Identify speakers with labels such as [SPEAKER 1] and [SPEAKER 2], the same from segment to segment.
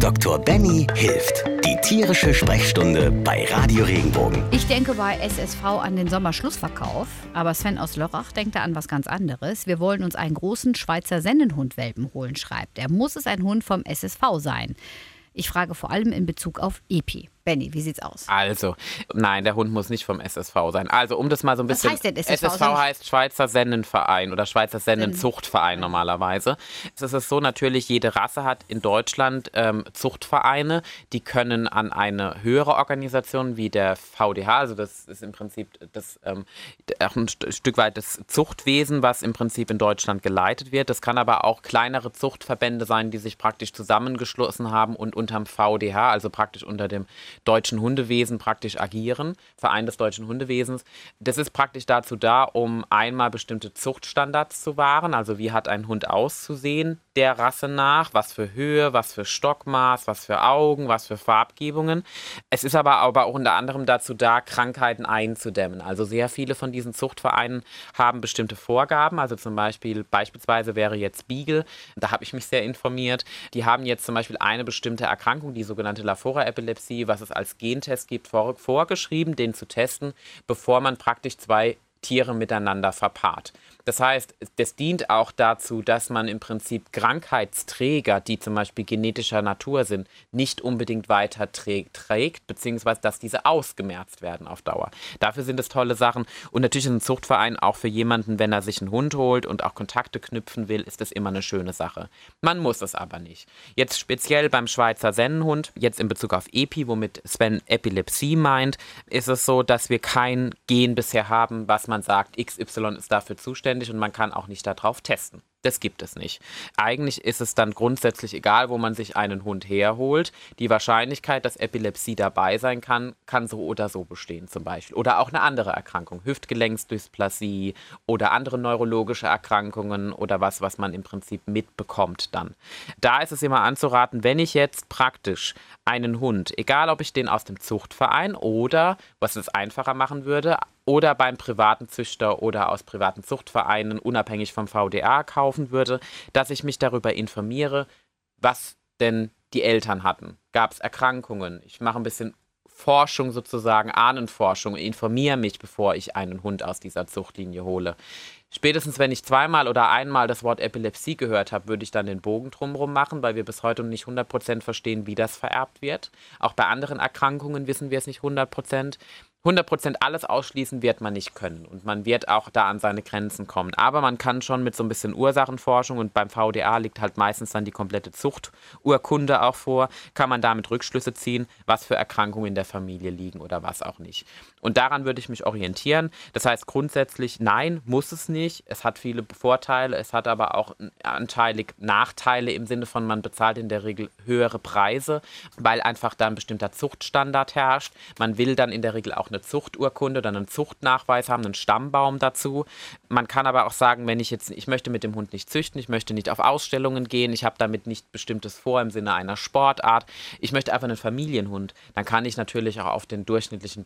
[SPEAKER 1] Dr. Benny hilft. Die tierische Sprechstunde bei Radio Regenbogen.
[SPEAKER 2] Ich denke bei SSV an den Sommerschlussverkauf, aber Sven aus Lörrach denkt da an was ganz anderes. Wir wollen uns einen großen Schweizer Sennenhund-Welpen holen, schreibt er. Muss es ein Hund vom SSV sein? Ich frage vor allem in Bezug auf EPI. Benny, wie sieht's aus?
[SPEAKER 3] Also, nein, der Hund muss nicht vom SSV sein. Also, um das mal so ein bisschen.
[SPEAKER 2] Was heißt denn SSV?
[SPEAKER 3] SSV heißt Schweizer Sennenverein oder Schweizer Sennenzuchtverein normalerweise. Es ist so, natürlich, jede Rasse hat in Deutschland ähm, Zuchtvereine. Die können an eine höhere Organisation wie der VDH, also das ist im Prinzip das, ähm, auch ein Stück weit das Zuchtwesen, was im Prinzip in Deutschland geleitet wird. Das kann aber auch kleinere Zuchtverbände sein, die sich praktisch zusammengeschlossen haben und unterm VDH, also praktisch unter dem deutschen Hundewesen praktisch agieren, Verein des deutschen Hundewesens. Das ist praktisch dazu da, um einmal bestimmte Zuchtstandards zu wahren, also wie hat ein Hund auszusehen der Rasse nach, was für Höhe, was für Stockmaß, was für Augen, was für Farbgebungen. Es ist aber, auch unter anderem dazu da, Krankheiten einzudämmen. Also sehr viele von diesen Zuchtvereinen haben bestimmte Vorgaben, also zum Beispiel, beispielsweise wäre jetzt Beagle, da habe ich mich sehr informiert, die haben jetzt zum Beispiel eine bestimmte Erkrankung, die sogenannte Lafora-Epilepsie, was es als Gentest gibt, vor, vorgeschrieben, den zu testen, bevor man praktisch zwei Tiere miteinander verpaart. Das heißt, das dient auch dazu, dass man im Prinzip Krankheitsträger, die zum Beispiel genetischer Natur sind, nicht unbedingt weiter trägt, beziehungsweise dass diese ausgemerzt werden auf Dauer. Dafür sind es tolle Sachen. Und natürlich ist ein Zuchtverein auch für jemanden, wenn er sich einen Hund holt und auch Kontakte knüpfen will, ist das immer eine schöne Sache. Man muss es aber nicht. Jetzt speziell beim Schweizer Sennenhund, jetzt in Bezug auf Epi, womit Sven Epilepsie meint, ist es so, dass wir kein Gen bisher haben, was man sagt, XY ist dafür zuständig notwendig und man kann auch nicht darauf testen. Das gibt es nicht. Eigentlich ist es dann grundsätzlich egal, wo man sich einen Hund herholt. Die Wahrscheinlichkeit, dass Epilepsie dabei sein kann, kann so oder so bestehen zum Beispiel. Oder auch eine andere Erkrankung, Hüftgelenksdysplasie oder andere neurologische Erkrankungen oder was, was man im Prinzip mitbekommt dann. Da ist es immer anzuraten, wenn ich jetzt praktisch einen Hund, egal ob ich den aus dem Zuchtverein oder, was es einfacher machen würde, oder beim privaten Züchter oder aus privaten Zuchtvereinen unabhängig vom VDA kaufen würde, dass ich mich darüber informiere, was denn die Eltern hatten. Gab es Erkrankungen? Ich mache ein bisschen Forschung sozusagen, Ahnenforschung, informiere mich, bevor ich einen Hund aus dieser Zuchtlinie hole. Spätestens wenn ich zweimal oder einmal das Wort Epilepsie gehört habe, würde ich dann den Bogen drumherum machen, weil wir bis heute nicht 100% verstehen, wie das vererbt wird. Auch bei anderen Erkrankungen wissen wir es nicht 100%. 100% alles ausschließen wird man nicht können und man wird auch da an seine Grenzen kommen. Aber man kann schon mit so ein bisschen Ursachenforschung und beim VDA liegt halt meistens dann die komplette Zuchturkunde auch vor, kann man damit Rückschlüsse ziehen, was für Erkrankungen in der Familie liegen oder was auch nicht. Und daran würde ich mich orientieren. Das heißt grundsätzlich, nein, muss es nicht. Es hat viele Vorteile, es hat aber auch anteilig Nachteile im Sinne von, man bezahlt in der Regel höhere Preise, weil einfach da ein bestimmter Zuchtstandard herrscht. Man will dann in der Regel auch eine Zuchturkunde oder einen Zuchtnachweis haben, einen Stammbaum dazu. Man kann aber auch sagen, wenn ich jetzt, ich möchte mit dem Hund nicht züchten, ich möchte nicht auf Ausstellungen gehen, ich habe damit nicht bestimmtes vor im Sinne einer Sportart, ich möchte einfach einen Familienhund, dann kann ich natürlich auch auf den durchschnittlichen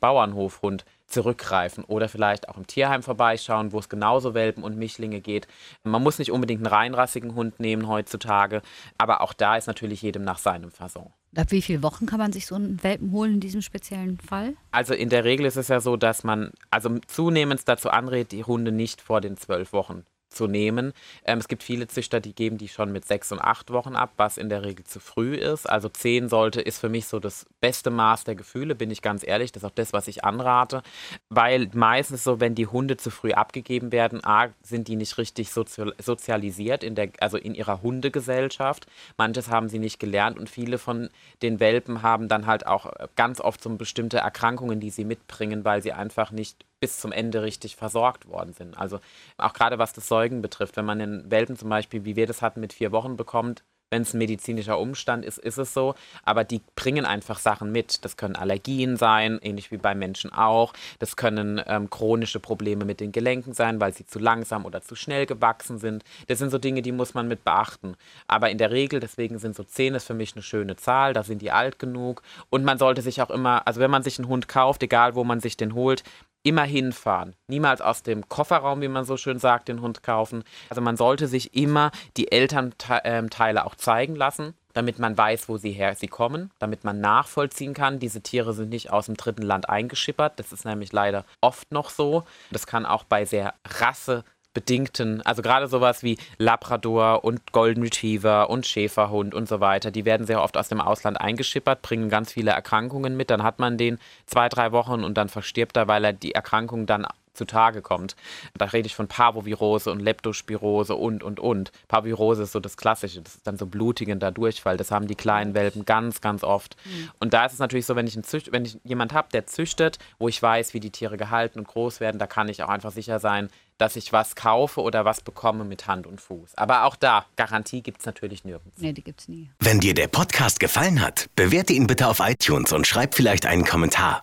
[SPEAKER 3] Bauernhofhund zurückgreifen oder vielleicht auch im Tierheim vorbeischauen, wo es genauso Welpen und Mischlinge geht. Man muss nicht unbedingt einen reinrassigen Hund nehmen heutzutage, aber auch da ist natürlich jedem nach seinem Fasson.
[SPEAKER 2] Ab wie viele Wochen kann man sich so einen Welpen holen in diesem speziellen Fall?
[SPEAKER 3] Also in der Regel ist es ja so, dass man also zunehmend dazu anrät, die Hunde nicht vor den zwölf Wochen zu nehmen. Ähm, es gibt viele Züchter, die geben die schon mit sechs und acht Wochen ab, was in der Regel zu früh ist. Also zehn sollte, ist für mich so das beste Maß der Gefühle, bin ich ganz ehrlich. Das ist auch das, was ich anrate. Weil meistens so, wenn die Hunde zu früh abgegeben werden, A, sind die nicht richtig sozialisiert, in der, also in ihrer Hundegesellschaft. Manches haben sie nicht gelernt und viele von den Welpen haben dann halt auch ganz oft so bestimmte Erkrankungen, die sie mitbringen, weil sie einfach nicht bis zum Ende richtig versorgt worden sind. Also auch gerade was das Säugen betrifft, wenn man den Welpen zum Beispiel, wie wir das hatten, mit vier Wochen bekommt, wenn es ein medizinischer Umstand ist, ist es so. Aber die bringen einfach Sachen mit. Das können Allergien sein, ähnlich wie bei Menschen auch. Das können ähm, chronische Probleme mit den Gelenken sein, weil sie zu langsam oder zu schnell gewachsen sind. Das sind so Dinge, die muss man mit beachten. Aber in der Regel, deswegen sind so zehn ist für mich eine schöne Zahl. Da sind die alt genug. Und man sollte sich auch immer, also wenn man sich einen Hund kauft, egal wo man sich den holt, immer hinfahren. Niemals aus dem Kofferraum, wie man so schön sagt, den Hund kaufen. Also man sollte sich immer die Elternteile auch zeigen lassen damit man weiß, wo sie her sie kommen, damit man nachvollziehen kann. Diese Tiere sind nicht aus dem dritten Land eingeschippert. Das ist nämlich leider oft noch so. Das kann auch bei sehr Rasse bedingten, also gerade sowas wie Labrador und Golden Retriever und Schäferhund und so weiter, die werden sehr oft aus dem Ausland eingeschippert, bringen ganz viele Erkrankungen mit, dann hat man den zwei, drei Wochen und dann verstirbt er, weil er die Erkrankung dann zutage kommt. Da rede ich von Parvovirose und Leptospirose und, und, und. Parvovirose ist so das Klassische, das ist dann so blutigender Durchfall. Das haben die kleinen Welpen ganz, ganz oft. Mhm. Und da ist es natürlich so, wenn ich, Zücht, wenn ich jemand habe, der züchtet, wo ich weiß, wie die Tiere gehalten und groß werden, da kann ich auch einfach sicher sein, dass ich was kaufe oder was bekomme mit Hand und Fuß. Aber auch da, Garantie gibt es natürlich nirgends.
[SPEAKER 2] Nee, die gibt es nie.
[SPEAKER 1] Wenn dir der Podcast gefallen hat, bewerte ihn bitte auf iTunes und schreib vielleicht einen Kommentar.